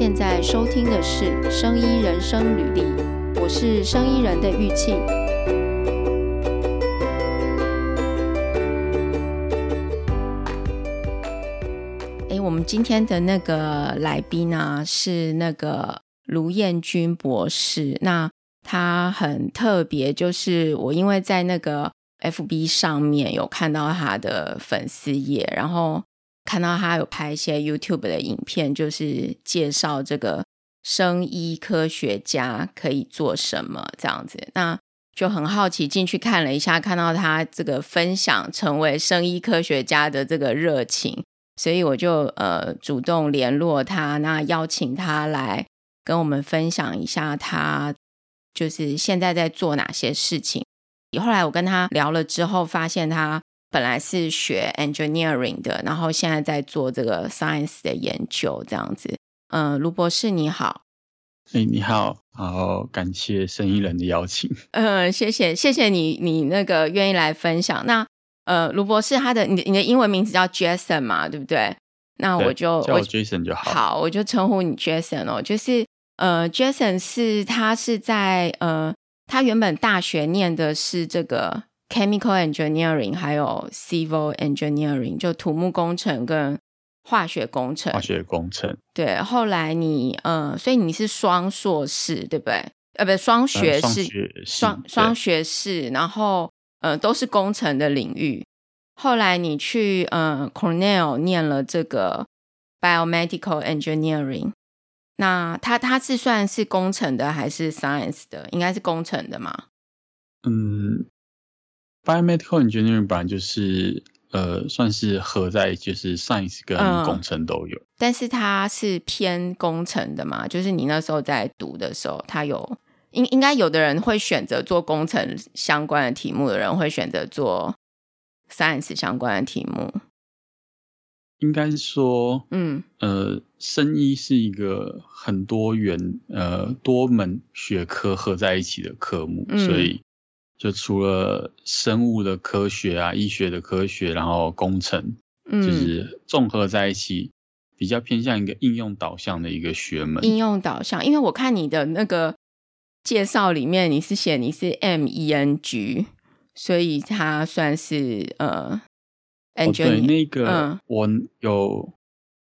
现在收听的是《生医人生履历》，我是生医人的玉庆。哎，我们今天的那个来宾呢，是那个卢彦君博士。那他很特别，就是我因为在那个 FB 上面有看到他的粉丝页，然后。看到他有拍一些 YouTube 的影片，就是介绍这个生医科学家可以做什么这样子，那就很好奇进去看了一下，看到他这个分享成为生医科学家的这个热情，所以我就呃主动联络他，那邀请他来跟我们分享一下他就是现在在做哪些事情。后来我跟他聊了之后，发现他。本来是学 engineering 的，然后现在在做这个 science 的研究，这样子。嗯、呃，卢博士你好。哎，你好，好，感谢生意人的邀请。嗯、呃，谢谢，谢谢你，你那个愿意来分享。那呃，卢博士他的你你的英文名字叫 Jason 嘛，对不对？那我就叫我 Jason 就好。好，我就称呼你 Jason 哦。就是呃，Jason 是他是在呃，他原本大学念的是这个。Chemical engineering 还有 civil engineering 就土木工程跟化学工程。化学工程。对，后来你呃，所以你是双硕士对不对？呃，不是双学士，双双学士，然后呃都是工程的领域。后来你去呃 Cornell 念了这个 biomedical engineering，那它它是算是工程的还是 science 的？应该是工程的嘛？嗯。Biomedical engineering 本来就是呃，算是合在就是 science 跟工程都有，嗯，但是它是偏工程的嘛？就是你那时候在读的时候，它有应应该有的人会选择做工程相关的题目的人会选择做 science 相关的题目。应该是说，嗯呃，生医是一个很多元呃多门学科合在一起的科目，嗯，所以。就除了生物的科学啊，医学的科学，然后工程，嗯，就是综合在一起，比较偏向一个应用导向的一个学门。应用导向，因为我看你的那个介绍里面，你是写你是 M E N G，所以它算是呃，engineer，哦，对，那个，嗯，我有。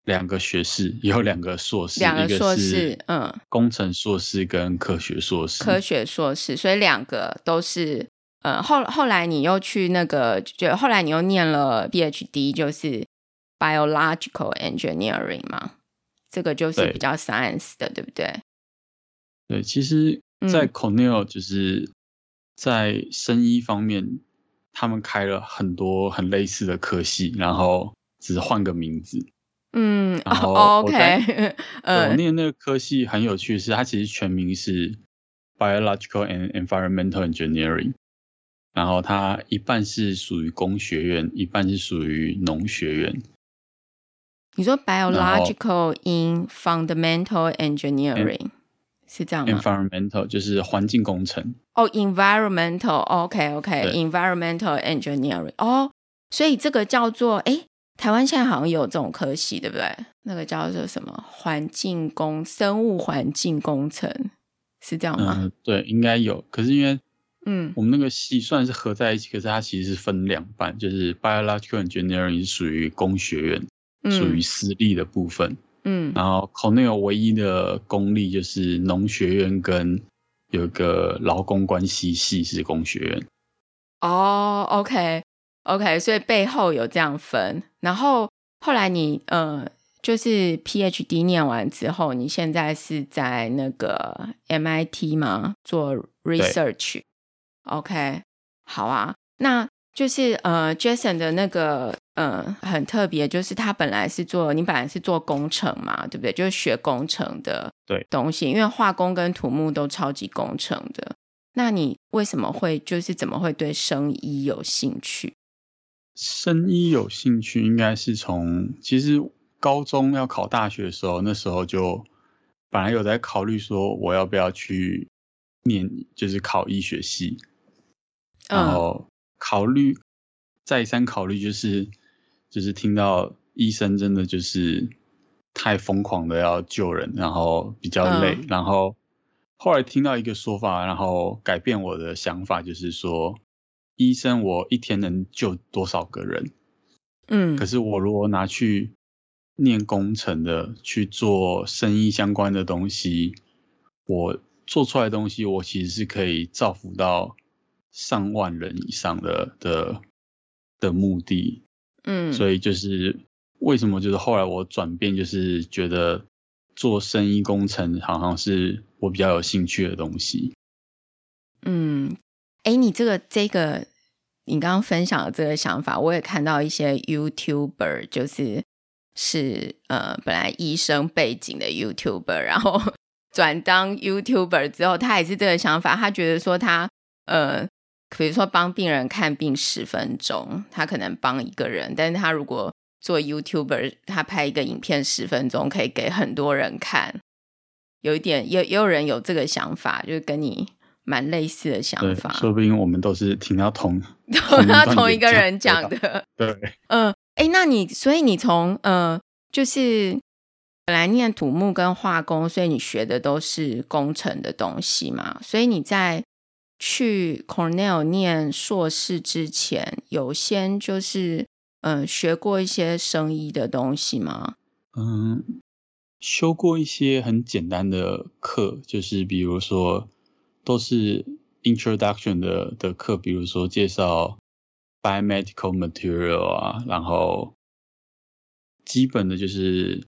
两个学士，有两个硕士，两个硕士，嗯，工程硕士跟科学硕士，科学硕士，所以两个都是，呃、嗯，后后来你又去那个，就后来你又念了 PhD，就是 biological engineering 嘛，这个就是比较 science 的，对，对不对？对，其实，在 Cornell 就是在生医方面，嗯，他们开了很多很类似的科系，然后只是换个名字。嗯，OK，呃，我念那个科系很有趣，是它其实全名是 Biological and Environmental Engineering，然后它一半是属于工学院，一半是属于农学院。你说 Biological in Fundamental Engineering 是这样吗？Environmental 就是环境工程。哦、oh，Environmental，OK，OK，Environmental Engineering，哦，所以这个叫做哎。台湾现在好像有这种科系，对不对？那个叫做什么环境工、生物环境工程，是这样吗？嗯，对，应该有。可是因为，嗯，我们那个系算是合在一起，可是它其实是分两半，就是 biological engineering 是属于工学院，属于私立的部分。嗯，然后 Cornell 唯一的公立就是农学院跟有一个劳工关系系是工学院。哦，OK。OK，所以背后有这样分，然后后来你呃，就是 PhD 念完之后，你现在是在那个 MIT 吗？做 research？OK，好啊，那就是呃，Jason 的那个呃很特别，就是他本来是做，你本来是做工程嘛，对不对？就是学工程的对东西，因为化工跟土木都超级工程的。那你为什么会就是怎么会对生医有兴趣？生医有兴趣，应该是从其实高中要考大学的时候，那时候就本来有在考虑说我要不要去念，就是考医学系，然后考虑再三考虑，就是就是听到医生真的就是太疯狂的要救人，然后比较累，嗯、然后后来听到一个说法，然后改变我的想法，就是说，医生我一天能救多少个人？嗯，可是我如果拿去念工程的，去做生意相关的东西，我做出来的东西，我其实是可以造福到上万人以上的的的目的。嗯，所以就是。为什么就是后来我转变，就是觉得做生意工程好像是我比较有兴趣的东西。嗯，哎，你这个这个，你刚刚分享的这个想法，我也看到一些 YouTuber，就是是呃本来医生背景的 YouTuber，然后 转当 YouTuber 之后，他也是这个想法，他觉得说他呃，比如说帮病人看病十分钟，他可能帮一个人，但是他如果做 YouTuber，他拍一个影片十分钟，可以给很多人看。有一点，也也有人有这个想法，就是跟你蛮类似的想法。说不定我们都是听到同 同到同一个人讲的。对，嗯，哎、呃，那你所以你从呃，就是本来念土木跟化工，所以你学的都是工程的东西嘛。所以你在去 Cornell 念硕士之前，有先就是。嗯，学过一些生医的东西吗？嗯，修过一些很简单的课，就是比如说都是 introduction 的的课，比如说介绍 biomedical material 啊，然后基本的就是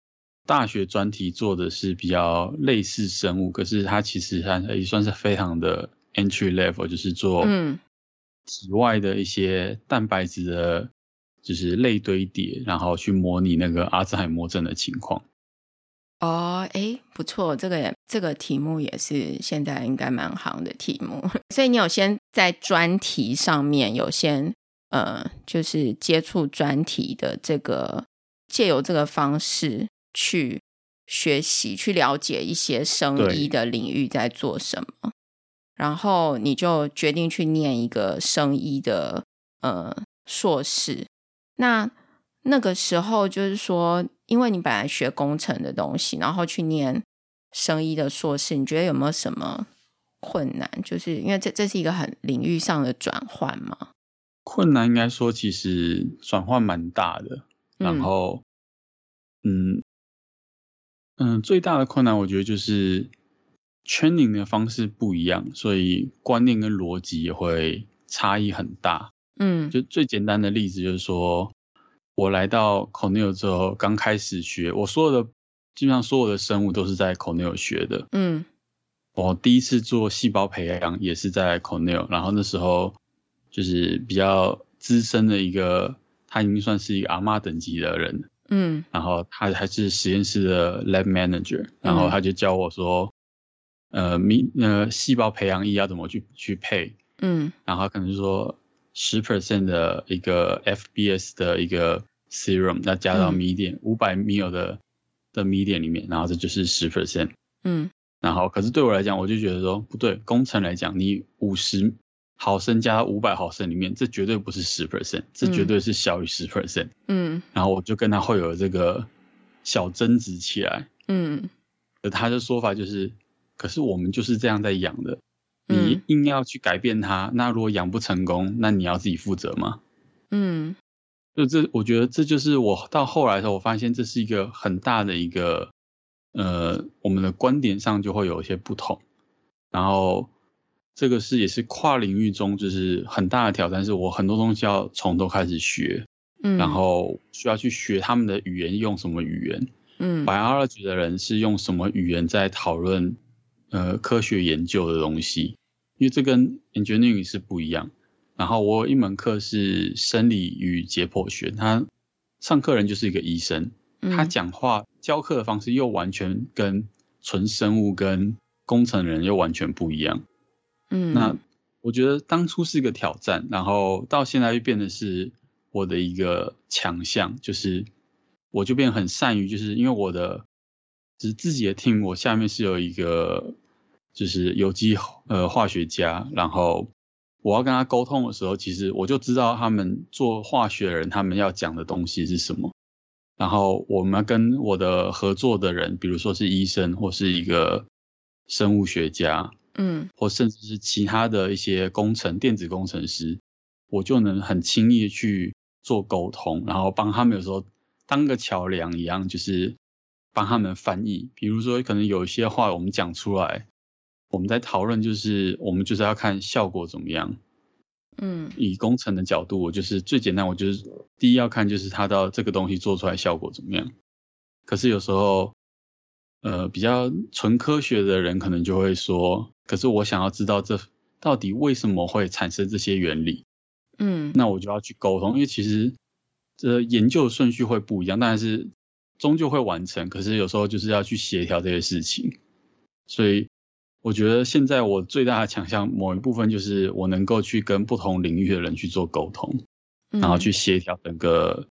大学专题做的是比较类似生物，可是它其实它也算是非常的 entry level，就是做体外的一些蛋白质的。就是类堆叠，然后去模拟那个阿兹海默症的情况。哦，哎，不错，这个也这个题目也是现在应该蛮行的题目。所以你有先在专题上面有先呃，就是接触专题的这个，借由这个方式去学习、去了解一些生医的领域在做什么，然后你就决定去念一个生医的呃硕士。那那个时候就是说，因为你本来学工程的东西，然后去念生医的硕士，你觉得有没有什么困难？就是因为这这是一个很领域上的转换嘛。困难应该说，其实转换蛮大的。然后，嗯嗯，嗯，最大的困难我觉得就是 training 的方式不一样，所以观念跟逻辑也会差异很大。嗯，就最简单的例子就是说，我来到 Cornell 之后，刚开始学，我所有的基本上所有的生物都是在 Cornell 学的。嗯，我第一次做细胞培养也是在 Cornell，然后那时候就是比较资深的一个，他已经算是一个阿嬷等级的人。嗯，然后他还是实验室的 lab manager，然后他就教我说，呃，米呃细胞培养液要怎么去去配。嗯，然后可能说。十 percent 的一个 FBS 的一个 serum，那加到米点五百 ml 的的米点里面，然后这就是十 percent。嗯，然后可是对我来讲，我就觉得说不对，工程来讲，你五十毫升加到五百毫升里面，这绝对不是十 percent，这绝对是小于十 percent。嗯，然后我就跟他会有这个小争执起来。嗯，而他的说法就是，可是我们就是这样在养的。你硬要去改变它，那如果养不成功，那你要自己负责吗？嗯，就这，我觉得这就是我到后来的时候，我发现这是一个很大的一个，呃，我们的观点上就会有一些不同。然后这个是也是跨领域中就是很大的挑战，是我很多东西要从头开始学，嗯，然后需要去学他们的语言，用什么语言，嗯，biology 的人是用什么语言在讨论。呃，科学研究的东西，因为这跟 engineering 是不一样。然后我有一门课是生理与解剖学，他上课人就是一个医生，他讲话教课的方式又完全跟纯生物跟工程人又完全不一样。嗯，那我觉得当初是一个挑战，然后到现在又变得是我的一个强项，就是我就变很善于，就是因为我的。只是自己的 team，我下面是有一个，就是有机呃化学家，然后我要跟他沟通的时候，其实我就知道他们做化学的人他们要讲的东西是什么，然后我们跟我的合作的人，比如说是医生或是一个生物学家，嗯，或甚至是其他的一些工程、电子工程师，我就能很轻易去做沟通，然后帮他们有时候当个桥梁一样，就是帮他们翻译。比如说，可能有一些话我们讲出来，我们在讨论，就是我们就是要看效果怎么样。嗯，以工程的角度，我就是最简单，我就是第一要看就是它到这个东西做出来效果怎么样。可是有时候，呃，比较纯科学的人可能就会说，可是我想要知道这到底为什么会产生这些原理。嗯，那我就要去沟通，因为其实这研究顺序会不一样，但是终究会完成。可是有时候就是要去协调这些事情，所以。我觉得现在我最大的强项，某一部分就是我能够去跟不同领域的人去做沟通，嗯、然后去协调整个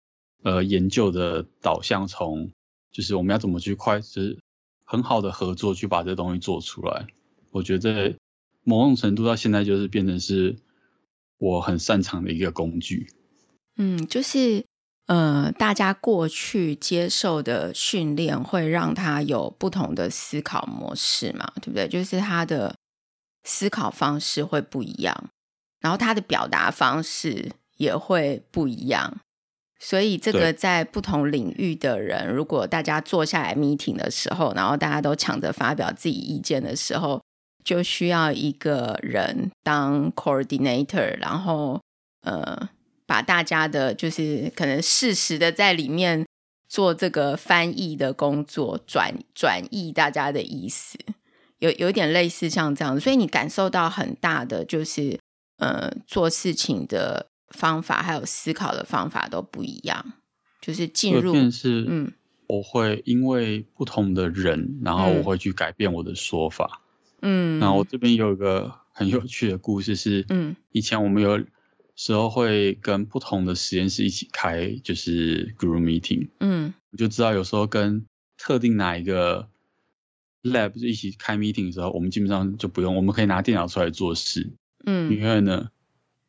呃研究的导向，从就是我们要怎么去快，就是很好的合作去把这东西做出来。我觉得某种程度到现在就是变成是我很擅长的一个工具。嗯，就是。呃，大家过去接受的训练会让他有不同的思考模式嘛，对不对？就是他的思考方式会不一样，然后他的表达方式也会不一样。所以，这个在不同领域的人，如果大家坐下来 meeting 的时候，然后大家都抢着发表自己意见的时候，就需要一个人当 coordinator，然后呃。把大家的，就是可能适时的在里面做这个翻译的工作，转转译大家的意思，有有点类似像这样，所以你感受到很大的就是，呃，做事情的方法还有思考的方法都不一样，就是进入是，嗯，我会因为不同的人，然后我会去改变我的说法，嗯，然后我这边有一个很有趣的故事是，嗯，以前我们有。时候会跟不同的实验室一起开，就是 group meeting。嗯，我就知道有时候跟特定哪一个 lab 就一起开 meeting 的时候，我们基本上就不用，我们可以拿电脑出来做事。嗯，因为呢，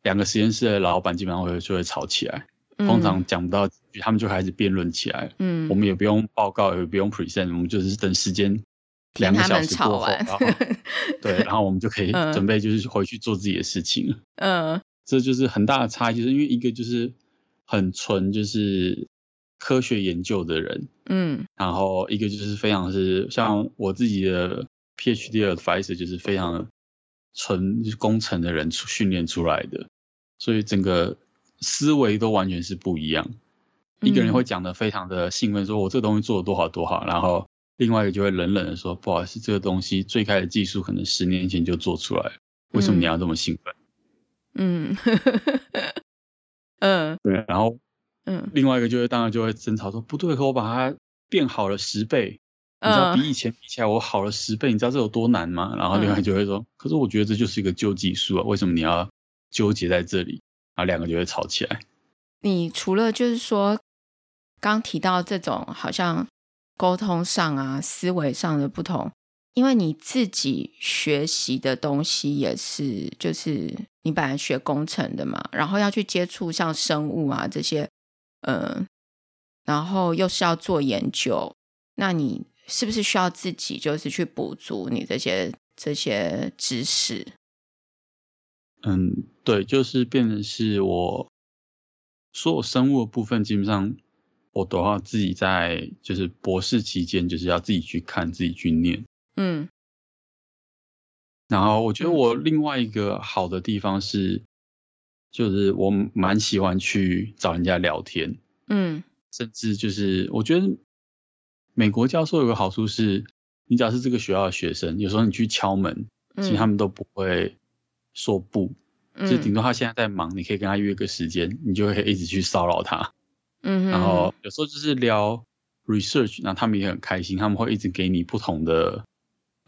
两个实验室的老板基本上会就会吵起来，嗯、通常讲不到几句，他们就开始辩论起来。嗯，我们也不用报告，也不用 present，我们就是等时间两个小时过后，然后 对，然后我们就可以准备就是回去做自己的事情了。嗯。这就是很大的差异，就是因为一个就是很纯就是科学研究的人，嗯，然后一个就是非常是像我自己的 PhD advisor 就是非常纯工程的人训练出来的，所以整个思维都完全是不一样。一个人会讲的非常的兴奋，说我这个东西做的多好多好，然后另外一个就会冷冷的说，不好意思，这个东西最开始技术可能十年前就做出来，为什么你要这么兴奋？嗯，嗯 嗯，对，然后，嗯，另外一个就会当然就会争吵说，不对，可我把它变好了十倍，你知道比以前比起来我好了十倍，你知道这有多难吗？然后另外就会说，可是我觉得这就是一个旧技术啊，为什么你要纠结在这里？然后两个就会吵起来。你除了就是说刚提到这种好像沟通上啊、思维上的不同。因为你自己学习的东西也是，就是你本来学工程的嘛，然后要去接触像生物啊这些，嗯，然后又是要做研究，那你是不是需要自己就是去补足你这些这些知识？嗯，对，就是变成是我所有生物的部分，基本上我都要自己在就是博士期间，就是要自己去看，自己去念。嗯，然后我觉得我另外一个好的地方是，就是我蛮喜欢去找人家聊天，嗯，甚至就是我觉得美国教授有个好处是，你只要是这个学校的学生，有时候你去敲门，其实他们都不会说不，就顶多他现在在忙，你可以跟他约个时间，你就会一直去骚扰他，嗯，然后有时候就是聊 research，然后他们也很开心，他们会一直给你不同的。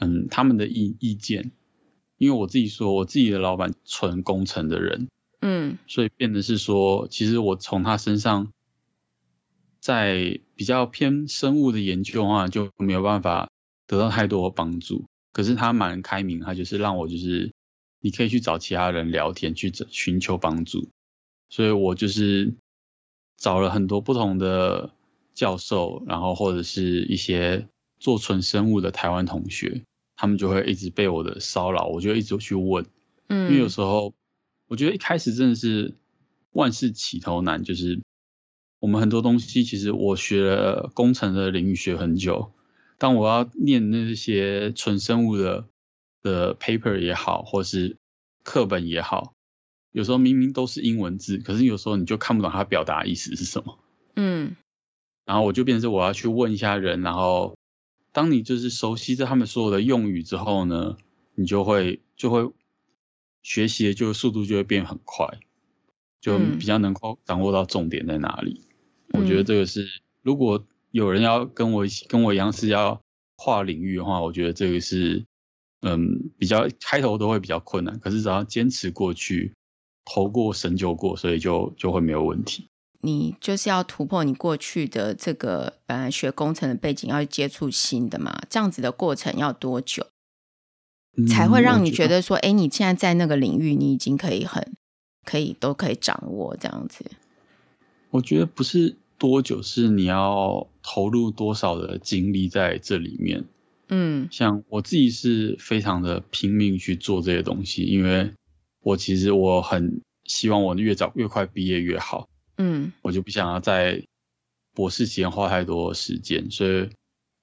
嗯，他们的意意见，因为我自己说，我自己的老板纯工程的人，嗯，所以变的是说，其实我从他身上，在比较偏生物的研究的话，就没有办法得到太多的帮助。可是他蛮开明，他就是让我就是你可以去找其他人聊天，去寻求帮助。所以我就是找了很多不同的。教授，然后或者是一些做纯生物的台湾同学，他们就会一直被我的骚扰，我就一直去问，嗯，因为有时候我觉得一开始真的是万事起头难，就是我们很多东西，其实我学了工程的领域学很久，但我要念那些纯生物的的 paper 也好，或是课本也好，有时候明明都是英文字，可是有时候你就看不懂它表达意思是什么，嗯。然后我就变成我要去问一下人，然后当你就是熟悉着他们所有的用语之后呢，你就会就会学习的就速度就会变很快，就比较能够掌握到重点在哪里。嗯、我觉得这个是如果有人要跟我一起跟我一样是要跨领域的话，我觉得这个是嗯比较开头都会比较困难，可是只要坚持过去，头过神就过，所以就就会没有问题。你就是要突破你过去的这个本来学工程的背景，要接触新的嘛？这样子的过程要多久，嗯、才会让你觉得说，哎，你现在在那个领域，你已经可以很可以都可以掌握这样子？我觉得不是多久，是你要投入多少的精力在这里面。嗯，像我自己是非常的拼命去做这些东西，因为我其实我很希望我越早越快毕业越好。嗯，我就不想要在博士期间花太多时间，所以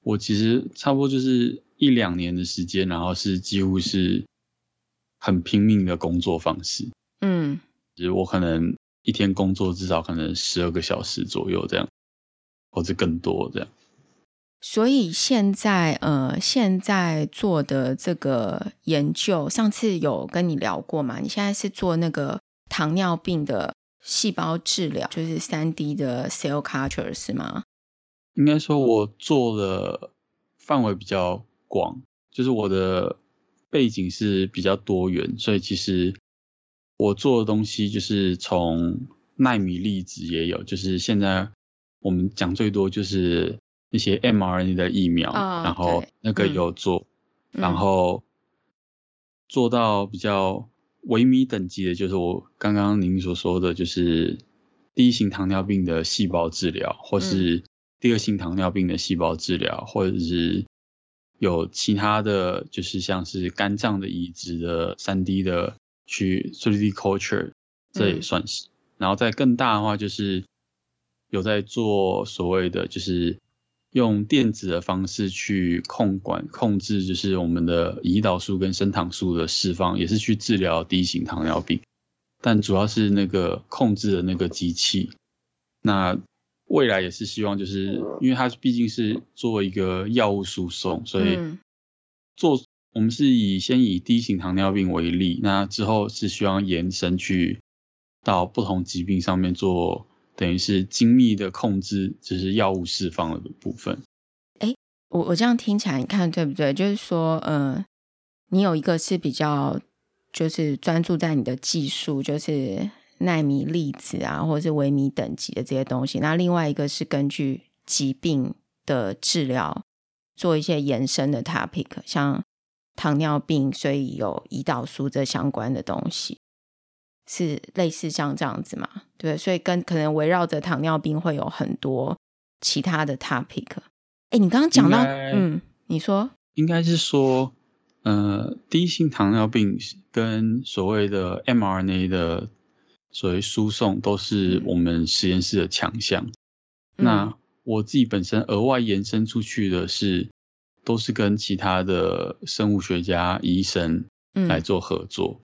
我其实差不多就是一两年的时间，然后是几乎是很拼命的工作方式。嗯，就是我可能一天工作至少可能十二个小时左右这样，或者更多这样。所以现在呃，现在做的这个研究，上次有跟你聊过嘛？你现在是做那个糖尿病的。细胞治疗就是三 D 的 cell culture 是吗？应该说，我做的范围比较广，就是我的背景是比较多元，所以其实我做的东西就是从奈米粒子也有，就是现在我们讲最多就是那些 mRNA 的疫苗，哦、然后那个有做，嗯、然后做到比较。微米等级的，就是我刚刚您所说的，就是第一型糖尿病的细胞治疗，或是第二型糖尿病的细胞治疗，或者是有其他的就是像是肝脏的移植的三 D 的去 3D culture，这也算是。然后再更大的话，就是有在做所谓的就是。用电子的方式去控管控制，就是我们的胰岛素跟升糖素的释放，也是去治疗第一型糖尿病，但主要是那个控制的那个机器。那未来也是希望，就是因为它毕竟是做一个药物输送，所以做我们是以先以第一型糖尿病为例，那之后是希望延伸去到不同疾病上面做。等于是精密的控制，就是药物释放的部分。哎，我我这样听起来，你看对不对？就是说，呃，你有一个是比较，就是专注在你的技术，就是纳米粒子啊，或者是微米等级的这些东西。那另外一个是根据疾病的治疗做一些延伸的 topic，像糖尿病，所以有胰岛素这相关的东西。是类似像这样子嘛？对，所以跟可能围绕着糖尿病会有很多其他的 topic。哎，你刚刚讲到，嗯，你说应该是说，呃，第一型糖尿病跟所谓的 mRNA 的所谓输送都是我们实验室的强项。嗯、那我自己本身额外延伸出去的是，都是跟其他的生物学家、医生来做合作。嗯、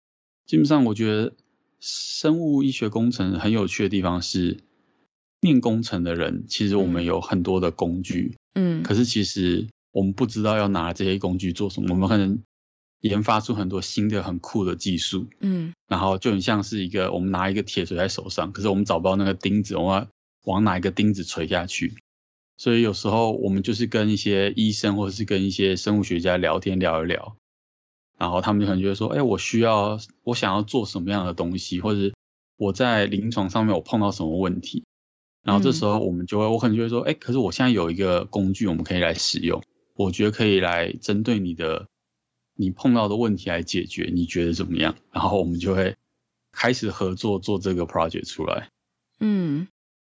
基本上，我觉得。生物医学工程很有趣的地方是，念工程的人其实我们有很多的工具，嗯，可是其实我们不知道要拿这些工具做什么。我们可能研发出很多新的很酷的技术，嗯，然后就很像是一个我们拿一个铁锤在手上，可是我们找不到那个钉子，我们要往哪一个钉子锤下去。所以有时候我们就是跟一些医生或者是跟一些生物学家聊天聊一聊。然后他们就可能觉得说，哎，我需要，我想要做什么样的东西，或者我在临床上面我碰到什么问题，然后这时候我们就会，我可能就会说，哎，可是我现在有一个工具，我们可以来使用，我觉得可以来针对你的你碰到的问题来解决，你觉得怎么样？然后我们就会开始合作做这个 project 出来。嗯，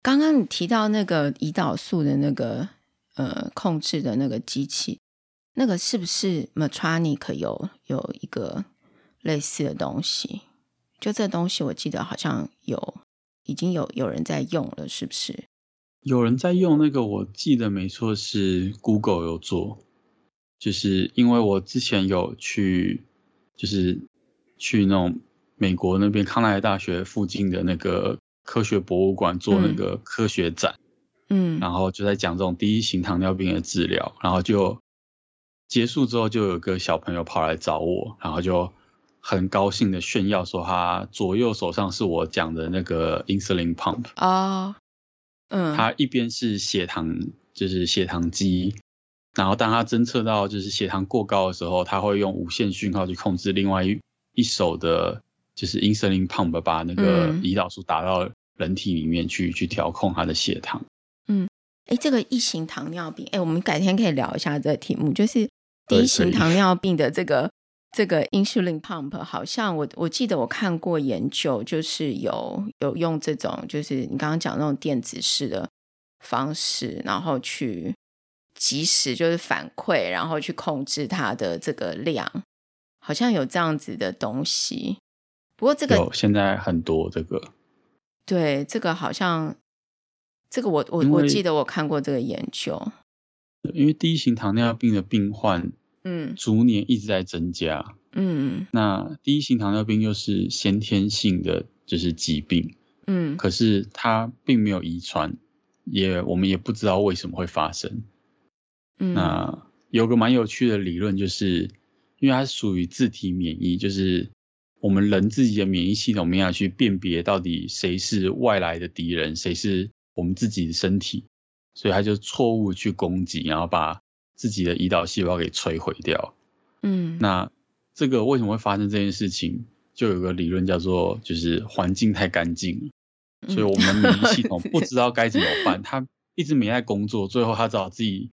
刚刚你提到那个胰岛素的那个呃控制的那个机器，那个是不是 Medtronic 有有一个类似的东西？就这东西，我记得好像有已经有有人在用了，是不是？有人在用那个，我记得没错，是 Google 有做，就是因为我之前有去，就是去那种美国那边康奈尔大学附近的那个。科学博物馆做那个科学展，嗯，然后就在讲这种第一型糖尿病的治疗，然后就结束之后，就有个小朋友跑来找我，然后就很高兴的炫耀说，他左右手上是我讲的那个 insulin pump 哦，嗯，他一边是血糖，就是血糖机，然后当他侦测到就是血糖过高的时候，他会用无线讯号去控制另外一一手的。就是 insulin pump 把那个胰岛素打到人体里面去，嗯、去调控他的血糖。嗯，哎，这个一型糖尿病，哎，我们改天可以聊一下这个题目。就是第一型糖 尿病的这个这个 insulin pump，好像我我记得我看过研究，就是有有用这种，就是你刚刚讲那种电子式的方式，然后去及时就是反馈，然后去控制它的这个量，好像有这样子的东西。不过这个有现在很多这个，对这个好像这个我我我记得我看过这个研究，因为第一型糖尿病的病患，嗯，逐年一直在增加，嗯，那第一型糖尿病又是先天性的就是疾病，嗯，可是它并没有遗传，也我们也不知道为什么会发生，嗯，那有个蛮有趣的理论，就是因为它是属于自体免疫，就是。我们人自己的免疫系统没法去辨别到底谁是外来的敌人，谁是我们自己的身体，所以他就错误去攻击，然后把自己的胰岛细胞给摧毁掉。嗯，那这个为什么会发生这件事情？就有个理论叫做，就是环境太干净，所以我们免疫系统 不知道该怎么办，他一直没在工作，最后他找自己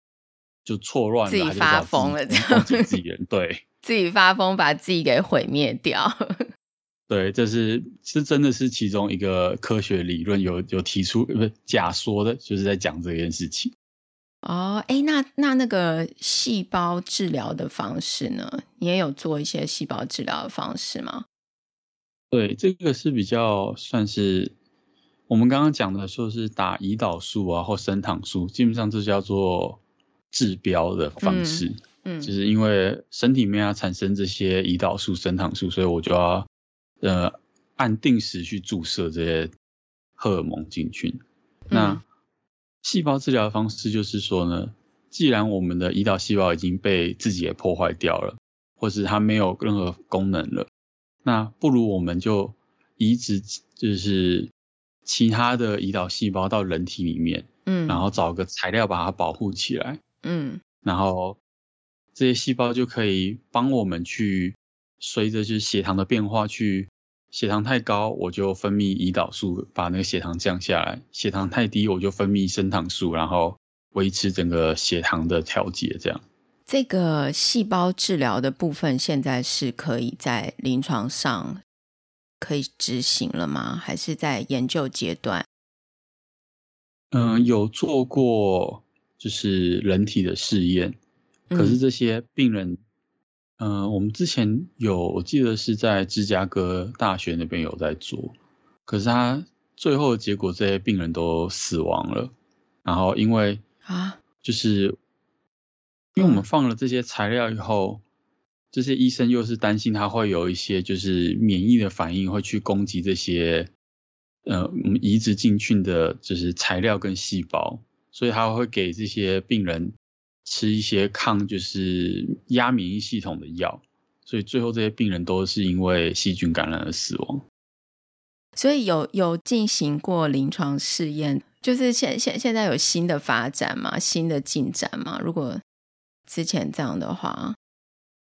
就错乱了，自己发疯了，这样自己人，对。自己发疯，把自己给毁灭掉。对，这是这真的是其中一个科学理论有有提出，不是假说的，就是在讲这件事情。哦，哎，那那那个细胞治疗的方式呢？你也有做一些细胞治疗的方式吗？对，这个是比较算是我们刚刚讲的，说是打胰岛素啊或升糖素，基本上这叫做治标的方式。嗯嗯，就是因为身体里面要产生这些胰岛素、升糖素，所以我就要呃按定时去注射这些荷尔蒙进去。嗯、那细胞治疗的方式就是说呢，既然我们的胰岛细胞已经被自己给破坏掉了，或是它没有任何功能了，那不如我们就移植就是其他的胰岛细胞到人体里面，嗯，然后找个材料把它保护起来，嗯，然后。这些细胞就可以帮我们去随着就是血糖的变化去，血糖太高我就分泌胰岛素把那个血糖降下来，血糖太低我就分泌升糖素，然后维持整个血糖的调节。这样，这个细胞治疗的部分现在是可以在临床上可以执行了吗？还是在研究阶段？嗯，有做过就是人体的试验。可是这些病人，嗯、呃，我们之前有，我记得是在芝加哥大学那边有在做，可是他最后的结果，这些病人都死亡了。然后因为啊，就是因为我们放了这些材料以后，这些医生又是担心他会有一些就是免疫的反应，会去攻击这些呃我们移植进去的，就是材料跟细胞，所以他会给这些病人。吃一些抗就是压免疫系统的药，所以最后这些病人都是因为细菌感染而死亡。所以有有进行过临床试验，就是现现现在有新的发展吗？新的进展吗？如果之前这样的话，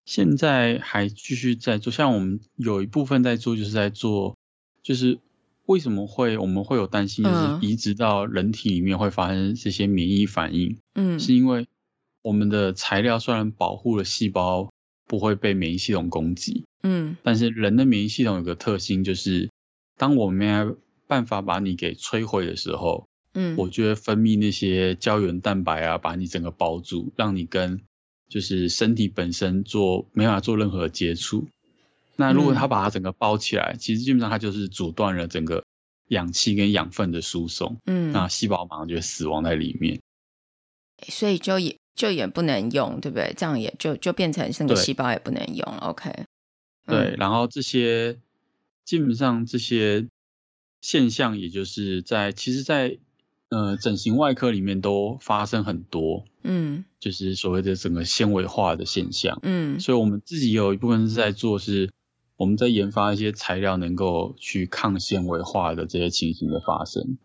现在还继续在做。像我们有一部分在做，就是在做，就是为什么会我们会有担心，就是移植到人体里面会发生这些免疫反应？嗯，是因为。我们的材料虽然保护了细胞不会被免疫系统攻击，嗯，但是人的免疫系统有个特性，就是当我们没办法把你给摧毁的时候，嗯，我就会分泌那些胶原蛋白啊，把你整个包住，让你跟就是身体本身做没办法做任何接触。那如果它把它整个包起来，嗯、其实基本上它就是阻断了整个氧气跟养分的输送。嗯，那细胞马上就会死亡在里面。所以就也就也不能用，对不对？这样也就就变成那个细胞也不能用。OK。对，嗯、然后这些基本上这些现象，也就是在其实在，在呃整形外科里面都发生很多。嗯，就是所谓的整个纤维化的现象。嗯，所以我们自己有一部分是在做是。我们在研发一些材料，能够去抗纤维化的这些情形的发生。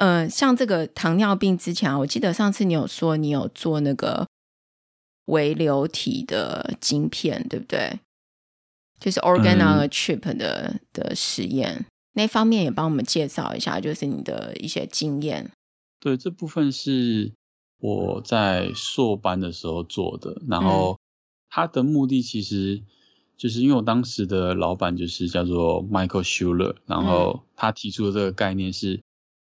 呃，像这个糖尿病之前啊，我记得上次你有说你有做那个微流体的晶片，对不对？就是 organ on a chip 的、嗯、的实验，那方面也帮我们介绍一下，就是你的一些经验。对，这部分是我在硕班的时候做的，然后它的目的其实。就是因为我当时的老板就是叫做 Michael Schuler，然后他提出的这个概念是，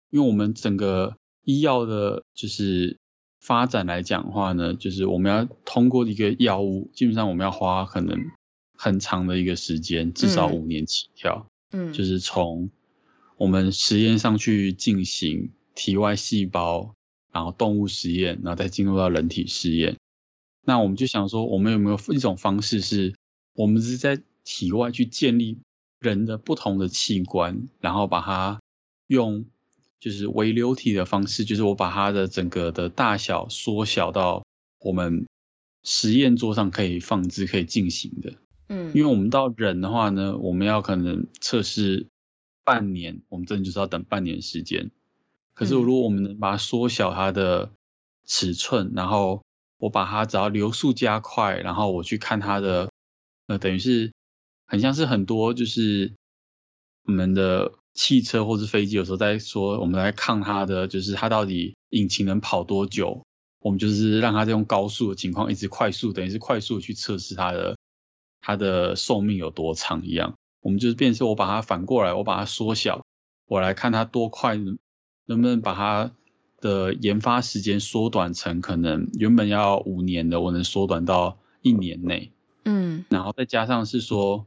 因为我们整个医药的，就是发展来讲的话呢，就是我们要通过一个药物，基本上我们要花可能很长的一个时间，至少五年起跳。嗯，就是从我们实验上去进行体外细胞，然后动物实验，然后再进入到人体试验。那我们就想说，我们有没有一种方式是？我们是在体外去建立人的不同的器官，然后把它用就是微流体的方式，就是我把它的整个的大小缩小到我们实验桌上可以放置、可以进行的。嗯，因为我们到人的话呢，我们要可能测试半年，我们真的就是要等半年时间。可是如果我们能把它缩小它的尺寸，然后我把它只要流速加快，然后我去看它的。呃，等于是很像是很多就是我们的汽车或是飞机，有时候在说我们来看它的，就是它到底引擎能跑多久？我们就是让它在用高速的情况一直快速，等于是快速去测试它的它的寿命有多长一样。我们就是变成我把它反过来，我把它缩小，我来看它多快能不能把它的研发时间缩短成可能原本要五年的，我能缩短到一年内。嗯，然后再加上是说，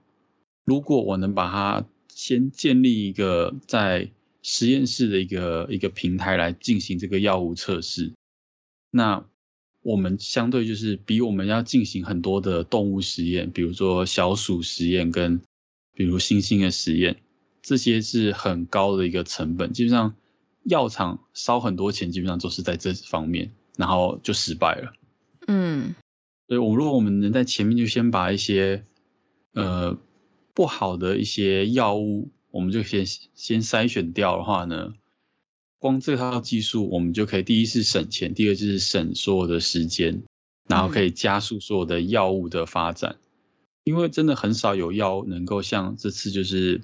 如果我能把它先建立一个在实验室的一个一个平台来进行这个药物测试，那我们相对就是比我们要进行很多的动物实验，比如说小鼠实验跟比如猩猩的实验，这些是很高的一个成本，基本上药厂烧很多钱，基本上都是在这方面，然后就失败了。嗯。所以，我如果我们能在前面就先把一些呃不好的一些药物，我们就先先筛选掉的话呢，光这套技术，我们就可以第一是省钱，第二就是省所有的时间，然后可以加速所有的药物的发展。因为真的很少有药能够像这次就是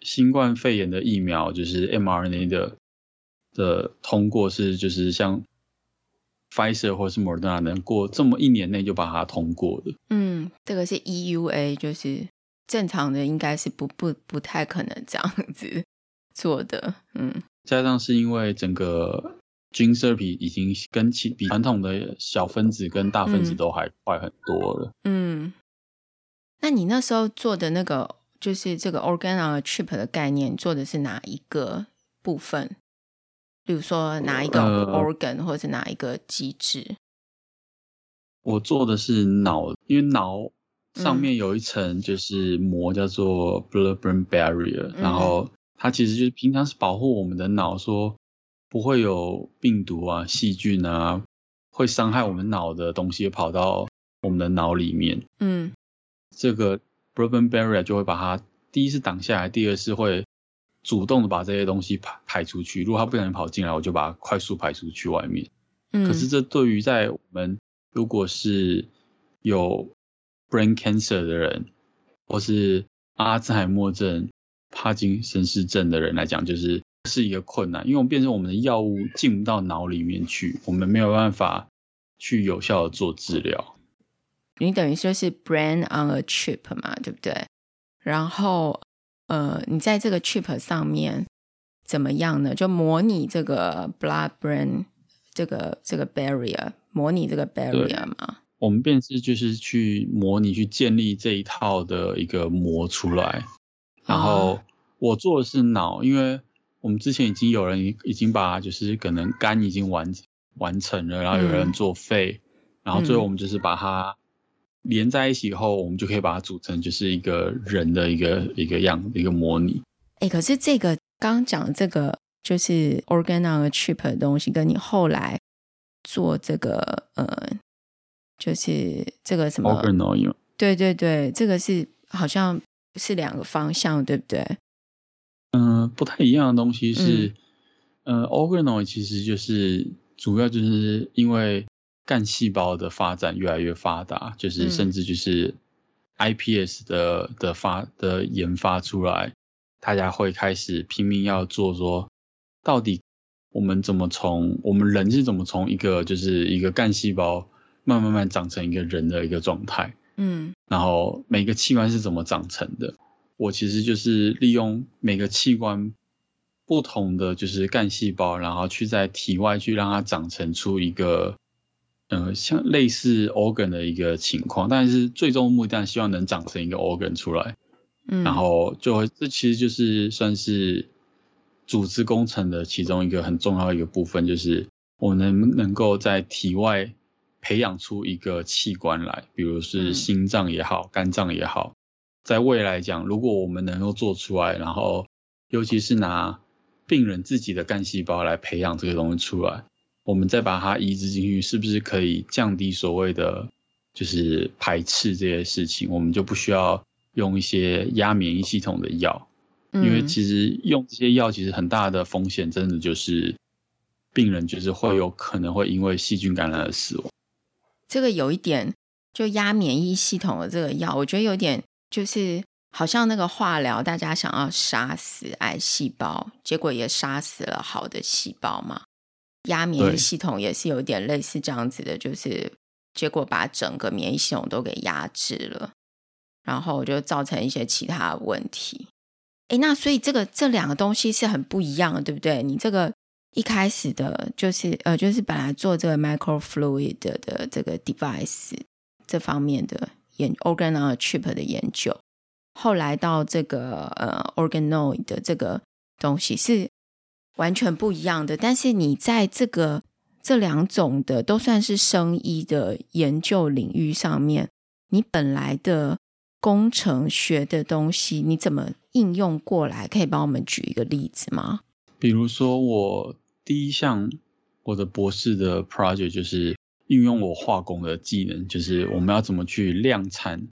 新冠肺炎的疫苗，就是 mRNA 的的通过是就是像。Pfizer 或是 Moderna 能过这么一年内就把它通过的，嗯，这个是 EUA，就是正常的应该是不不不太可能这样子 做的，嗯，加上是因为整个 gene therapy 已经跟其比传统的小分子跟大分子都还快很多了，嗯，嗯，那你那时候做的那个就是这个 organ on a chip 的概念，做的是哪一个部分？比如说哪一个 organ、呃、或者是哪一个机制？我做的是脑，因为脑上面有一层就是膜叫做 blood-brain barrier，、嗯、然后它其实就是平常是保护我们的脑，说不会有病毒啊、细菌啊会伤害我们脑的东西跑到我们的脑里面。嗯，这个 blood-brain barrier 就会把它第一是挡下来，第二是会。主动的把这些东西排排出去，如果它不小心跑进来，我就把它快速排出去外面。嗯，可是这对于在我们如果是有 brain cancer 的人，或是阿兹海默症、帕金森氏症的人来讲，就是是一个困难，因为我们变成我们的药物进不到脑里面去，我们没有办法去有效的做治疗。你等于说是 brain on a chip 嘛，对不对？然后。呃，你在这个 chip 上面，怎么样呢？就模拟这个 blood-brain 这个这个 barrier，模拟这个 barrier 嘛。我们便是就是去模拟去建立这一套的一个模出来，然后我做的是脑，因为我们之前已经有人已经把就是可能肝已经完完成了，然后有人做肺，嗯、然后最后我们就是把它连在一起以后，我们就可以把它组成就是一个人的一个一个样一个模拟。哎，可是这个刚刚讲的这个就是 organ-on-a-chip 的东西，跟你后来做这个呃。就是这个什么，organoid 对对对，这个是好像是两个方向，对不对？嗯、呃，不太一样的东西是，嗯、呃，organoid 其实就是主要就是因为干细胞的发展越来越发达，就是甚至就是 iPS 的的发的研发出来，大家会开始拼命要做说，到底我们怎么从我们人是怎么从一个就是一个干细胞。慢慢慢长成一个人的一个状态，嗯，然后每个器官是怎么长成的？我其实就是利用每个器官不同的就是干细胞，然后去在体外去让它长成出一个，呃，像类似 organ 的一个情况，但是最终目的当然希望能长成一个 organ 出来，嗯，然后就会这其实就是算是组织工程的其中一个很重要的一个部分，就是我能不能够在体外。培养出一个器官来，比如是心脏也好，嗯、肝脏也好，在未来讲，如果我们能够做出来，然后尤其是拿病人自己的干细胞来培养这个东西出来，我们再把它移植进去，是不是可以降低所谓的就是排斥这些事情？我们就不需要用一些压免疫系统的药，嗯、因为其实用这些药其实很大的风险，真的就是病人就是会有可能会因为细菌感染而死亡。这个有一点，就压免疫系统的这个药，我觉得有点就是好像那个化疗，大家想要杀死癌细胞，结果也杀死了好的细胞嘛。压免疫系统也是有点类似这样子的，就是结果把整个免疫系统都给压制了，然后就造成一些其他问题。诶，那所以这个这两个东西是很不一样的，对不对？你这个。一开始的就是呃，就是本来做这个 microfluid 的，的这个 device 这方面的研 organ-on-a-chip 的研究，后来到这个呃 organoid 的这个东西是完全不一样的。但是你在这个这两种的都算是生医的研究领域上面，你本来的工程学的东西，你怎么应用过来？可以帮我们举一个例子吗？比如说我。第一项，我的博士的 project 就是运用我化工的技能，就是我们要怎么去量产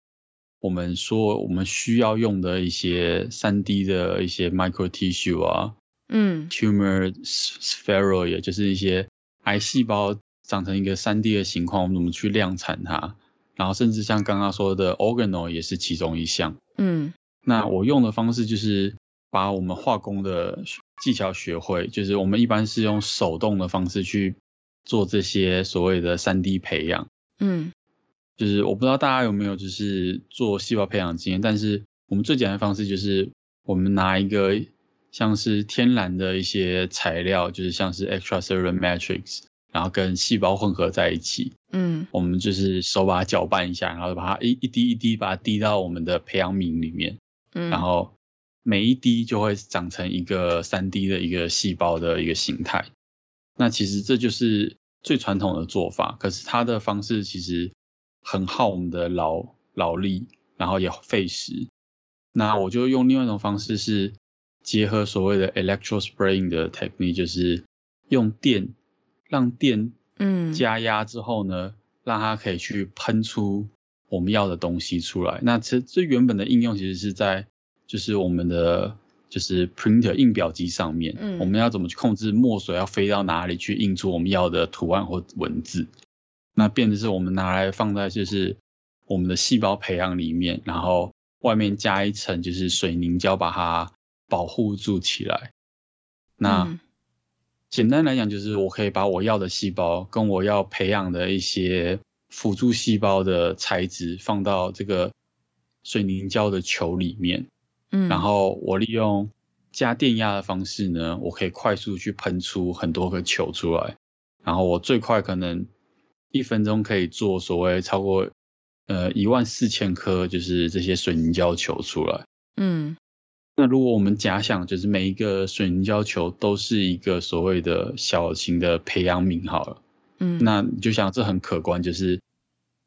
我们说我们需要用的一些三 D 的一些 micro tissue 啊，嗯，tumor spheroid，也就是一些癌细胞长成一个三 D 的情况，我们怎么去量产它？然后甚至像刚刚说的 organoid 也是其中一项，嗯，那我用的方式就是把我们化工的。技巧学会，就是我们一般是用手动的方式去做这些所谓的三 D 培养。嗯，就是我不知道大家有没有就是做细胞培养经验，但是我们最简单的方式就是我们拿一个像是天然的一些材料，就是像是 extracellular matrix，然后跟细胞混合在一起。嗯，我们就是手把它搅拌一下，然后把它一一滴一滴把它滴到我们的培养皿里面。嗯，然后。每一滴就会长成一个三 D 的一个细胞的一个形态，那其实这就是最传统的做法。可是它的方式其实很耗我们的劳劳力，然后也费时。那我就用另外一种方式，是结合所谓的 electrospraying 的 technique，就是用电让电嗯加压之后呢，让它可以去喷出我们要的东西出来。那其实最原本的应用其实是在。就是我们的就是 printer 印表机上面，嗯，我们要怎么去控制墨水要飞到哪里去印出我们要的图案或文字？那变的是我们拿来放在就是我们的细胞培养里面，然后外面加一层就是水凝胶把它保护住起来。那、嗯、简单来讲，就是我可以把我要的细胞跟我要培养的一些辅助细胞的材质放到这个水凝胶的球里面。嗯，然后我利用加电压的方式呢，我可以快速去喷出很多个球出来，然后我最快可能一分钟可以做所谓超过呃一万四千颗，就是这些水凝胶球出来。嗯，那如果我们假想，就是每一个水凝胶球都是一个所谓的小型的培养皿好了，嗯，那你就想这很可观，就是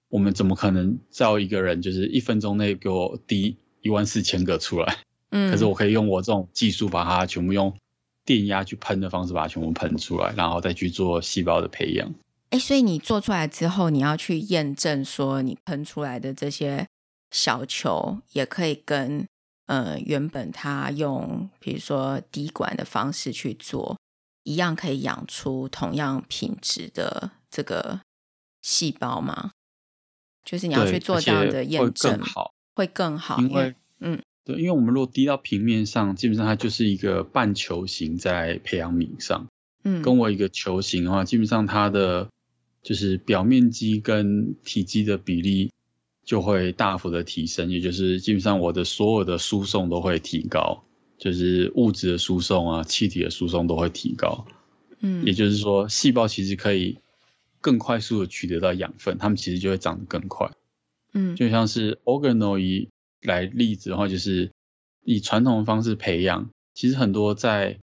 我们怎么可能造一个人，就是一分钟内给我滴一万四千个出来？嗯，可是我可以用我这种技术，把它全部用电压去喷的方式，把它全部喷出来，然后再去做细胞的培养。哎，所以你做出来之后，你要去验证说，你喷出来的这些小球也可以跟。呃，原本它用比如说滴管的方式去做，一样可以养出同样品质的这个细胞吗？就是你要去做这样的验证，更好，会更好，因为，嗯，对，因为我们如果滴到平面上，基本上它就是一个半球形在培养皿上，嗯，跟我一个球形的话，基本上它的就是表面积跟体积的比例。就会大幅的提升，也就是基本上我的所有的输送都会提高，就是物质的输送啊，气体的输送都会提高。嗯，也就是说，细胞其实可以更快速的取得到养分，它们其实就会长得更快。嗯，就像是 organoid 来例子的话，就是以传统的方式培养，其实很多在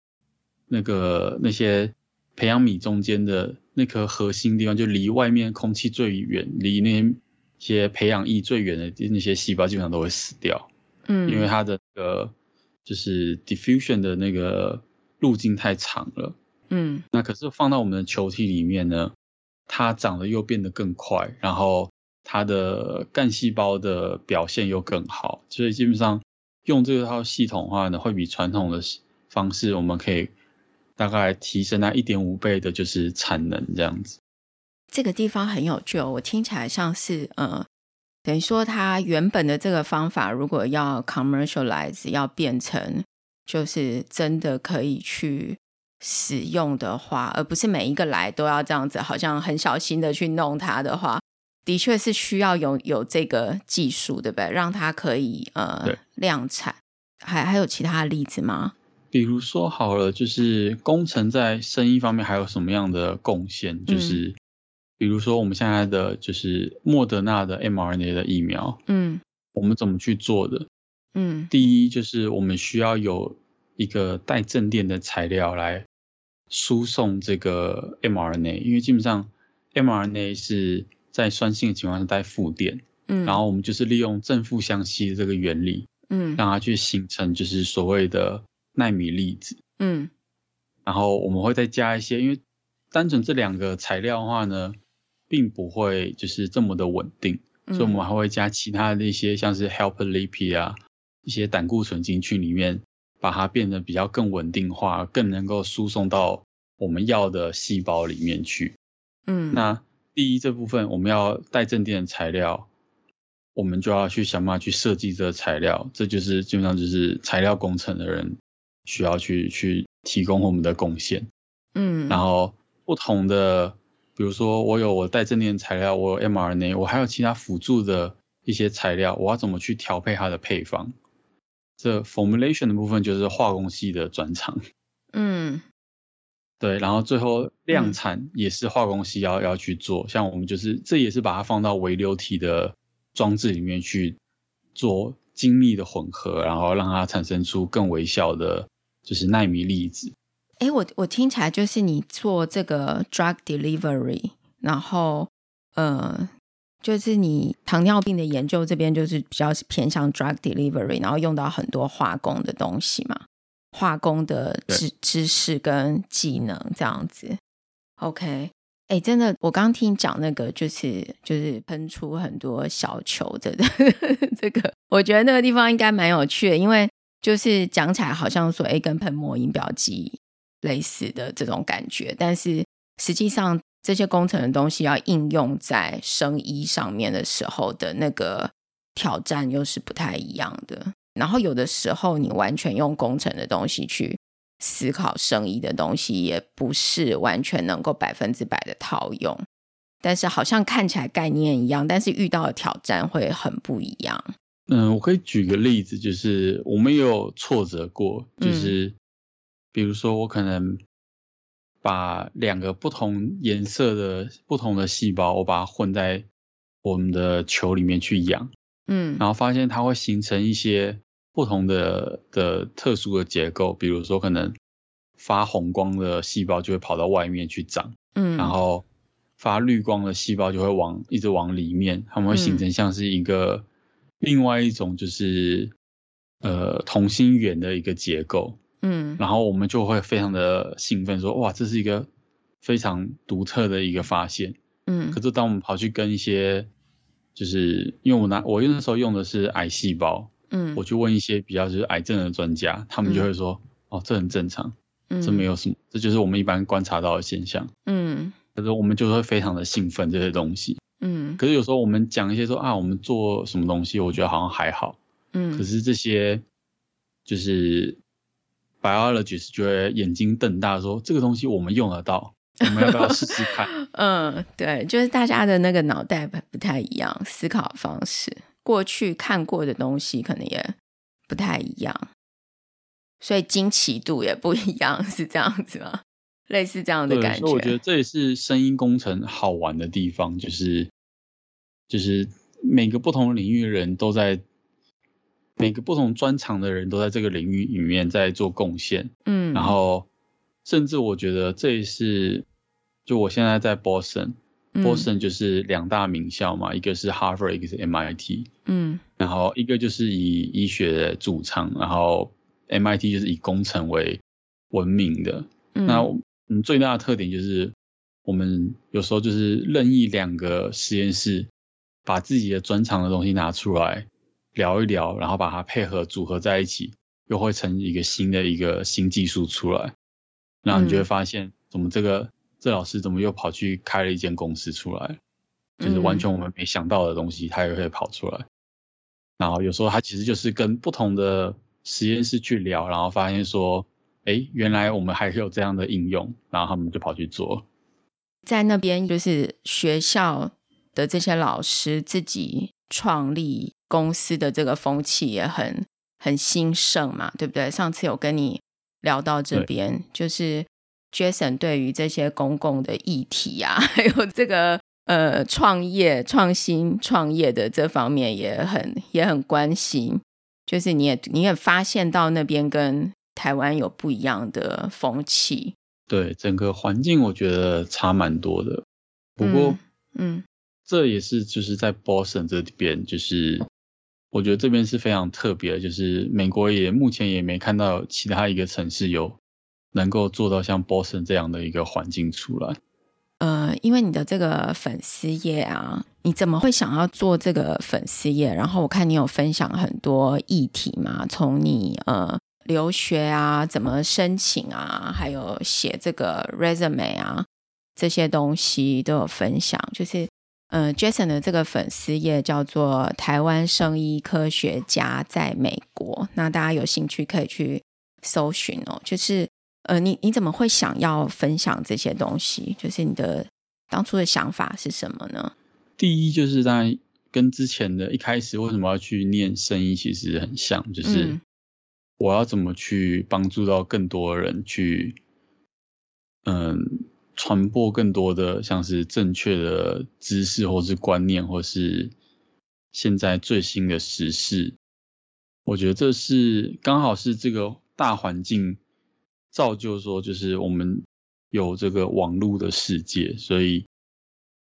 那个那些培养皿中间的那颗核心地方，就离外面空气最远，离那些培养液最远的那些细胞基本上都会死掉，嗯，因为它的那个就是 diffusion 的那个路径太长了，嗯，那可是放到我们的球体里面呢，它长得又变得更快，然后它的干细胞的表现又更好，所以基本上用这套系统的话呢，会比传统的方式我们可以大概提升到一点五倍的就是产能这样子。这个地方很有趣哦，我听起来像是呃，等于说它原本的这个方法，如果要 commercialize，要变成就是真的可以去使用的话，而不是每一个来都要这样子，好像很小心的去弄它的话，的确是需要有有这个技术，对不对？让它可以呃量产。还还有其他的例子吗？比如说好了，就是工程在生意方面还有什么样的贡献？就是。比如说，我们现在的就是莫德纳的 mRNA 的疫苗，嗯，我们怎么去做的？嗯，第一就是我们需要有一个带正电的材料来输送这个 mRNA，因为基本上 mRNA 是在酸性的情况下带负电，嗯，然后我们就是利用正负相吸的这个原理，嗯，让它去形成就是所谓的纳米粒子，嗯，然后我们会再加一些，因为单纯这两个材料的话呢。并不会就是这么的稳定，所以我们还会加其他的一些像是 helper lipid 啊，一些胆固醇进去里面，把它变得比较更稳定化，更能够输送到我们要的细胞里面去。嗯，那第一这部分我们要带正电的材料，我们就要去想办法去设计这个材料，这就是基本上就是材料工程的人需要去去提供我们的贡献。嗯，然后不同的。比如说，我有我带正电材料，我有 mRNA，我还有其他辅助的一些材料，我要怎么去调配它的配方？这 formulation 的部分就是化工系的专长。嗯，对，然后最后量产也是化工系要、嗯、要去做，像我们就是这也是把它放到微流体的装置里面去做精密的混合，然后让它产生出更微小的，就是奈米粒子。哎，我我听起来就是你做这个 drug delivery，然后呃，就是你糖尿病的研究这边就是比较偏向 drug delivery，然后用到很多化工的东西嘛，化工的知知识跟技能这样子。OK，哎，真的，我刚刚听你讲那个就是就是喷出很多小球的 这个，我觉得那个地方应该蛮有趣的，因为就是讲起来好像说，哎，跟喷墨音表机。类似的这种感觉，但是实际上这些工程的东西要应用在生医上面的时候的那个挑战又是不太一样的。然后有的时候你完全用工程的东西去思考生意的东西，也不是完全能够百分之百的套用。但是好像看起来概念一样，但是遇到的挑战会很不一样。嗯，我可以举个例子，就是我们也有挫折过，就是比如说我可能把两个不同颜色的不同的细胞，我把它混在我们的球里面去养，嗯，然后发现它会形成一些不同的的特殊的结构，比如说可能发红光的细胞就会跑到外面去长，嗯，然后发绿光的细胞就会往一直往里面，它们会形成像是一个。另外一种就是，呃，同心圆的一个结构，嗯，然后我们就会非常的兴奋，说哇，这是一个非常独特的一个发现，嗯。可是当我们跑去跟一些，就是因为我拿我用的时候用的是癌细胞，嗯，我去问一些比较就是癌症的专家，他们就会说，嗯、哦，这很正常，嗯，这没有什么，这就是我们一般观察到的现象，嗯。可是我们就会非常的兴奋这些东西。嗯，可是有时候我们讲一些说啊，我们做什么东西，我觉得好像还好。嗯，可是这些就是 biologist 就会眼睛瞪大说，这个东西我们用得到，我们要不要试试看？嗯，对，就是大家的那个脑袋不太一样，思考方式，过去看过的东西可能也不太一样，所以惊奇度也不一样，是这样子吗？类似这样的感觉，所以我觉得这也是声音工程好玩的地方，就是就是每个不同领域的人都在，每个不同专长的人都在这个领域里面在做贡献，嗯，然后甚至我觉得这也是，就我现在在嗯、Boston 就是两大名校嘛，一个是 Harvard，一个是 MIT，嗯，然后一个就是以医学著称，然后 MIT 就是以工程为闻名的，嗯、那。嗯，最大的特点就是，我们有时候就是任意两个实验室，把自己的专长的东西拿出来聊一聊，然后把它配合组合在一起，又会成一个新的一个新技术出来。然后你就会发现，我们这个这老师怎么又跑去开了一间公司出来，就是完全我们没想到的东西，他也会跑出来。然后有时候他其实就是跟不同的实验室去聊，然后发现说。哎，原来我们还有这样的应用，然后他们就跑去做。在那边，就是学校的这些老师自己创立公司的这个风气也很很兴盛嘛，对不对？上次有跟你聊到这边，就是 Jason 对于这些公共的议题啊，还有这个呃创业、创新、创业的这方面也很也很关心。就是你也你也发现到那边跟。台湾有不一样的风气，对整个环境，我觉得差蛮多的。不过，嗯，这也是就是在 Boston 这边，就是我觉得这边是非常特别的，就是美国也目前也没看到其他一个城市有能够做到像 Boston 这样的一个环境出来。呃，因为你的这个粉丝页啊，你怎么会想要做这个粉丝页？然后我看你有分享很多议题嘛，从你呃。留学啊，怎么申请啊？还有写这个 resume 啊，这些东西都有分享。就是，呃，Jason 的这个粉丝页叫做“台湾生医科学家在美国”，那大家有兴趣可以去搜寻哦。就是，呃，你你怎么会想要分享这些东西？就是你的当初的想法是什么呢？第一，就是在跟之前的一开始为什么要去念声音，其实很像，就是。嗯我要怎么去帮助到更多人去，嗯，传播更多的像是正确的知识，或是观念，或是现在最新的时事。我觉得这是刚好是这个大环境造就说，就是我们有这个网络的世界，所以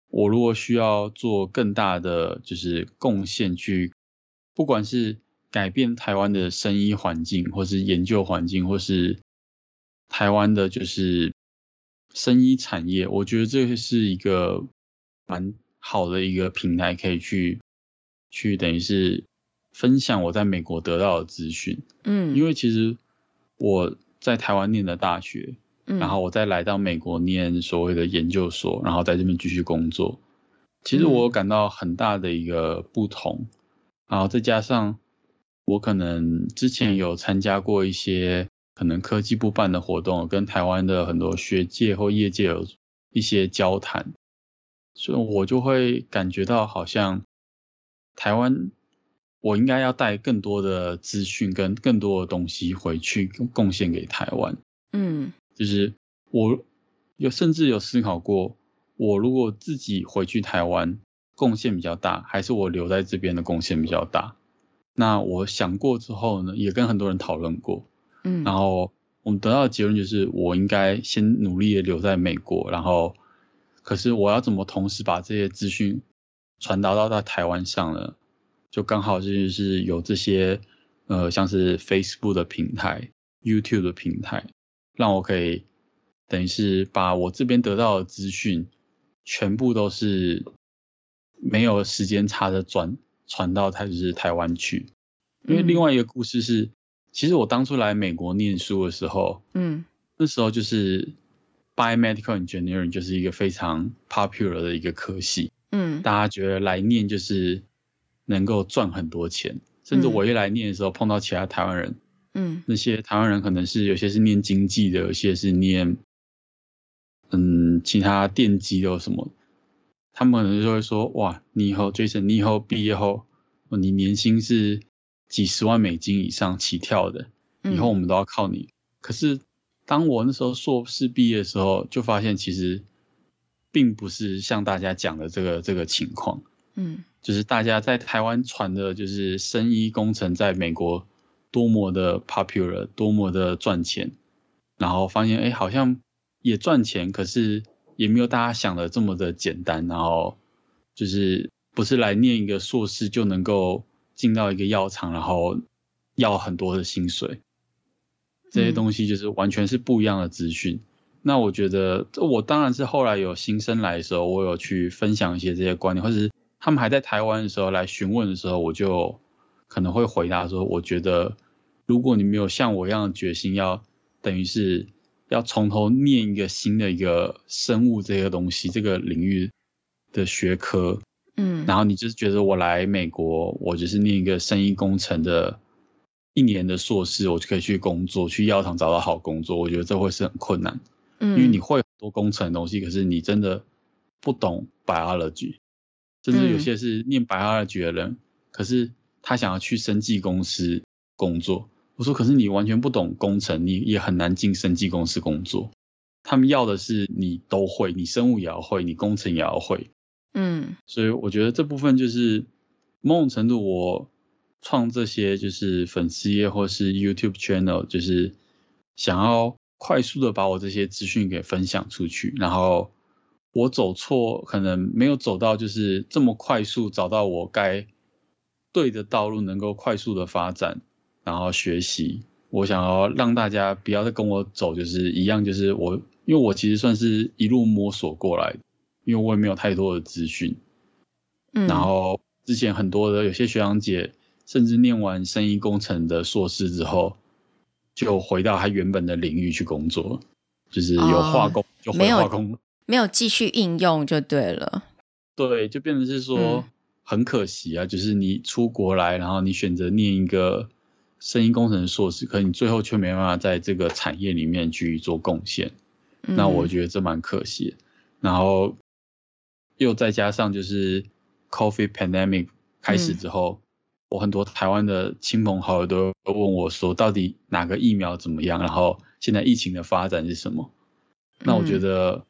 我如果需要做更大的就是贡献，去不管是。改变台湾的生医环境，或是研究环境，或是台湾的，就是生医产业，我觉得这是一个蛮好的一个平台，可以去去等于是分享我在美国得到的资讯。嗯，因为其实我在台湾念的大学，嗯，然后我再来到美国念所谓的研究所，然后在这边继续工作，其实我感到很大的一个不同，然后再加上。我可能之前有参加过一些可能科技部办的活动，跟台湾的很多学界或业界有一些交谈，所以我就会感觉到好像台湾我应该要带更多的资讯跟更多的东西回去贡献给台湾。嗯，就是我有甚至有思考过，我如果自己回去台湾贡献比较大，还是我留在这边的贡献比较大？那我想过之后呢，也跟很多人讨论过。嗯，然后我们得到的结论就是，我应该先努力的留在美国，然后，可是我要怎么同时把这些资讯传达到到台湾上呢？就刚好就是有这些，呃，像是 Facebook 的平台、YouTube 的平台，让我可以等于是把我这边得到的资讯，全部都是没有时间差的转传到台就是台湾去。因为另外一个故事是，其实我当初来美国念书的时候，嗯，那时候就是 Biomedical Engineering 就是一个非常 popular 的一个科系，嗯，大家觉得来念就是。能够赚很多钱，甚至我一来念的时候碰到其他台湾人，嗯，那些台湾人可能是有些是念经济的，有些是念，嗯，其他电机的什么，他们可能就会说，哇，你以后 Jason，你以后毕业后，你年薪是几十万美金以上起跳的，以后我们都要靠你。嗯。可是当我那时候硕士毕业的时候，就发现其实并不是像大家讲的这个这个情况。嗯，就是大家在台湾传的，就是生医工程在美国多么的 popular，多么的赚钱，然后发现哎，好像也赚钱，可是也没有大家想的这么的简单。然后就是不是来念一个硕士就能够进到一个药厂，然后要很多的薪水，这些东西就是完全是不一样的资讯。嗯。那我觉得，我当然是后来有新生来的时候，我有去分享一些这些观念，或者是。他们还在台湾的时候来询问的时候，我就可能会回答说：“我觉得，如果你没有像我一样的决心，要等于是要从头念一个新的一个生物这个东西，这个领域的学科，嗯，然后你就是觉得我来美国，我就是念一个生意工程的一年的硕士，我就可以去工作，去药厂找到好工作。我觉得这会是很困难，嗯，因为你会很多工程的东西，可是你真的不懂 biology。”甚至有些是念 biology 的人，嗯，可是他想要去生技公司工作。我说，可是你完全不懂工程，你也很难进生技公司工作。他们要的是你都会，你生物也要会，你工程也要会。嗯，所以我觉得这部分就是某种程度，我创这些就是粉丝页或是 YouTube channel，就是想要快速的把我这些资讯给分享出去，然后。我走错，可能没有走到，就是这么快速找到我该对的道路，能够快速的发展，然后学习。我想要让大家不要再跟我走，就是一样，就是我，因为我其实算是一路摸索过来，因为我也没有太多的资讯。嗯。然后之前很多的有些学长姐，甚至念完生意工程的硕士之后，就回到他原本的领域去工作，就是有化工，哦，就回化工。没有继续应用就对了，对，就变成是说很可惜啊，嗯、就是你出国来，然后你选择念一个声音工程硕士，可你最后却没办法在这个产业里面去做贡献，嗯、那我觉得这蛮可惜。然后又再加上就是 Coffee pandemic 开始之后，嗯、我很多台湾的亲朋好友都问我说，到底哪个疫苗怎么样？然后现在疫情的发展是什么？那我觉得。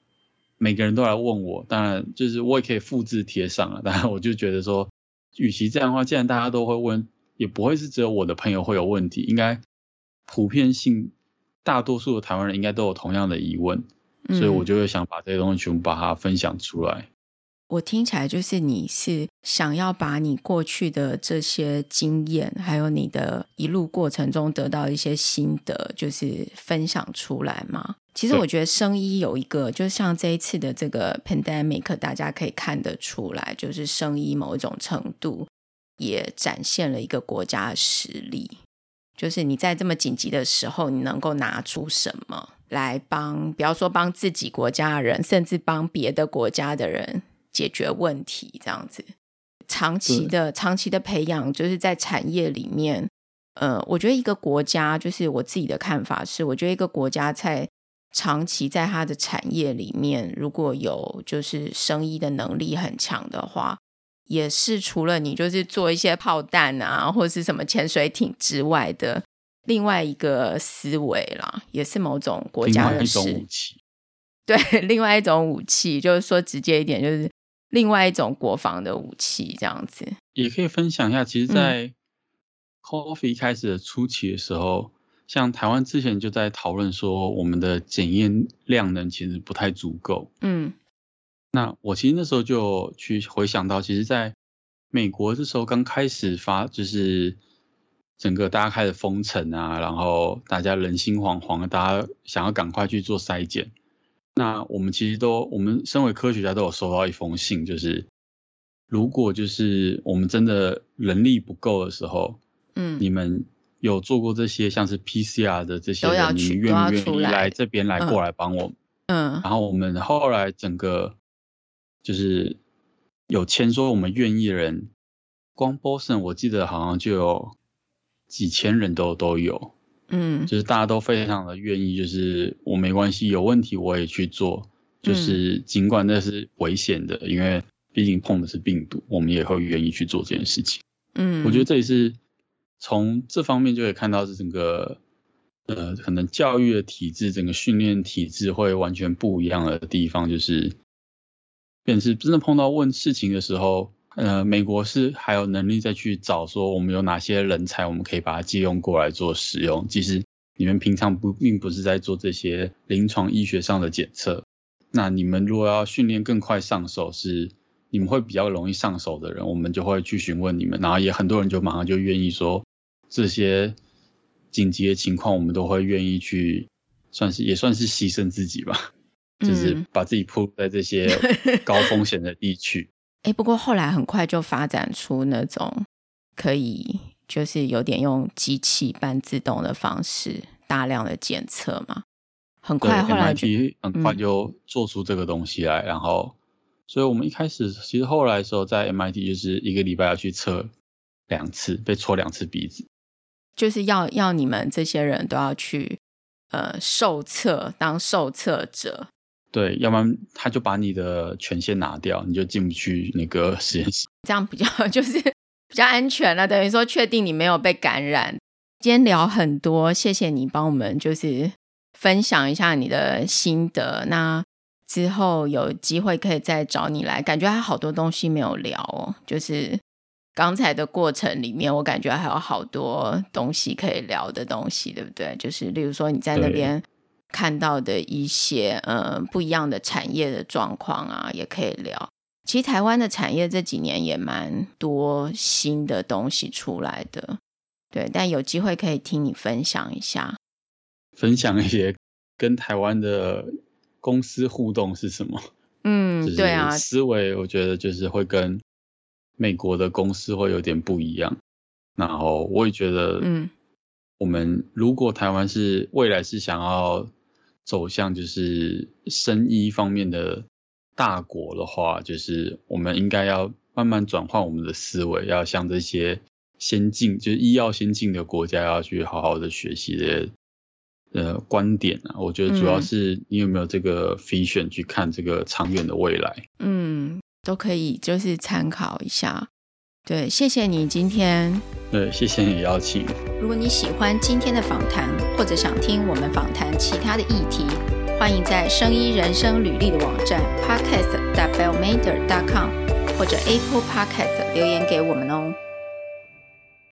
每个人都来问我，当然就是我也可以复制贴上啊。当然，我就觉得说，与其这样的话，既然大家都会问，也不会是只有我的朋友会有问题，应该普遍性，大多数的台湾人应该都有同样的疑问，嗯、所以我就会想把这些东西全部把它分享出来。我听起来就是你是想要把你过去的这些经验，还有你的一路过程中得到一些心得，就是分享出来吗？其实我觉得生医有一个，就像这一次的这个 pandemic，大家可以看得出来，就是生医某一种程度也展现了一个国家的实力，就是你在这么紧急的时候，你能够拿出什么来帮，比方说帮自己国家的人，甚至帮别的国家的人。解决问题这样子，长期的长期的培养，就是在产业里面，呃，我觉得一个国家，就是我自己的看法是，我觉得一个国家在长期在它的产业里面，如果有就是生意的能力很强的话，也是除了你就是做一些炮弹啊，或者是什么潜水艇之外的另外一个思维啦，也是某种国家的事。武器。对，另外一种武器，就是说直接一点，就是另外一种国防的武器，这样子。也可以分享一下，其实，在 Coffee 开始的初期的时候，嗯、像台湾之前就在讨论说，我们的检验量能其实不太足够。嗯。那我其实那时候就去回想到，其实在美国这时候刚开始发，就是整个大家开始封城啊，然后大家人心惶惶，大家想要赶快去做筛检。那我们其实都，我们身为科学家都有收到一封信，就是如果就是我们真的人力不够的时候，嗯，你们有做过这些像是 PCR 的这些人，你们愿不愿意来这边来过来帮我们？嗯，然后我们后来整个。就是有签说我们愿意的人，光 Boston 我记得好像就有几千人都都有，嗯，就是大家都非常的愿意，就是我没关系，有问题我也去做，就是尽管那是危险的，因为毕竟碰的是病毒，我们也会愿意去做这件事情。嗯，我觉得这也是从这方面就可以看到，是整个呃可能教育的体制，整个训练体制会完全不一样的地方，就是。便是真的碰到问事情的时候，呃，美国是还有能力再去找说我们有哪些人才，我们可以把它借用过来做使用。其实你们平常不并不是在做这些临床医学上的检测，那你们如果要训练更快上手，是你们会比较容易上手的人，我们就会去询问你们，然后也很多人就马上就愿意说这些紧急的情况，我们都会愿意去，算是也算是牺牲自己吧。就是把自己铺在这些高风险的地区。哎、欸，不过后来很快就发展出那种可以，就是有点用机器半自动的方式大量的检测嘛。很快后来 MIT 很快就做出这个东西来，嗯、然后，所以我们一开始其实后来的时候在 MIT 就是一个礼拜要去测两次，被戳两次鼻子，就是要要你们这些人都要去呃受测当受测者。对，要不然他就把你的权限拿掉，你就进不去那个实验室。这样比较 就是比较安全了，等于说确定你没有被感染。今天聊很多，谢谢你帮我们就是分享一下你的心得。那之后有机会可以再找你来，感觉还好多东西没有聊哦。就是刚才的过程里面，我感觉还有好多东西可以聊的东西，对不对？就是例如说你在那边。看到的一些呃不一样的产业的状况啊，也可以聊。其实台湾的产业这几年也蛮多新的东西出来的，对。但有机会可以听你分享一下，分享一些跟台湾的公司互动是什么？嗯，对啊，思维我觉得就是会跟美国的公司会有点不一样。然后我也觉得，嗯，我们如果台湾是未来是想要。走向就是生医方面的大国的话，就是我们应该要慢慢转换我们的思维，要向这些先进，就是医药先进的国家要去好好的学习的呃观点啊。我觉得主要是你有没有这个 vision 去看这个长远的未来，嗯，都可以就是参考一下。对，谢谢你今天。对，谢谢你邀请。如果你喜欢今天的访谈，或者想听我们访谈其他的议题，欢迎在生医人生履历的网站 podcast.bellmatter.com 或者 Apple Podcast 留言给我们哦。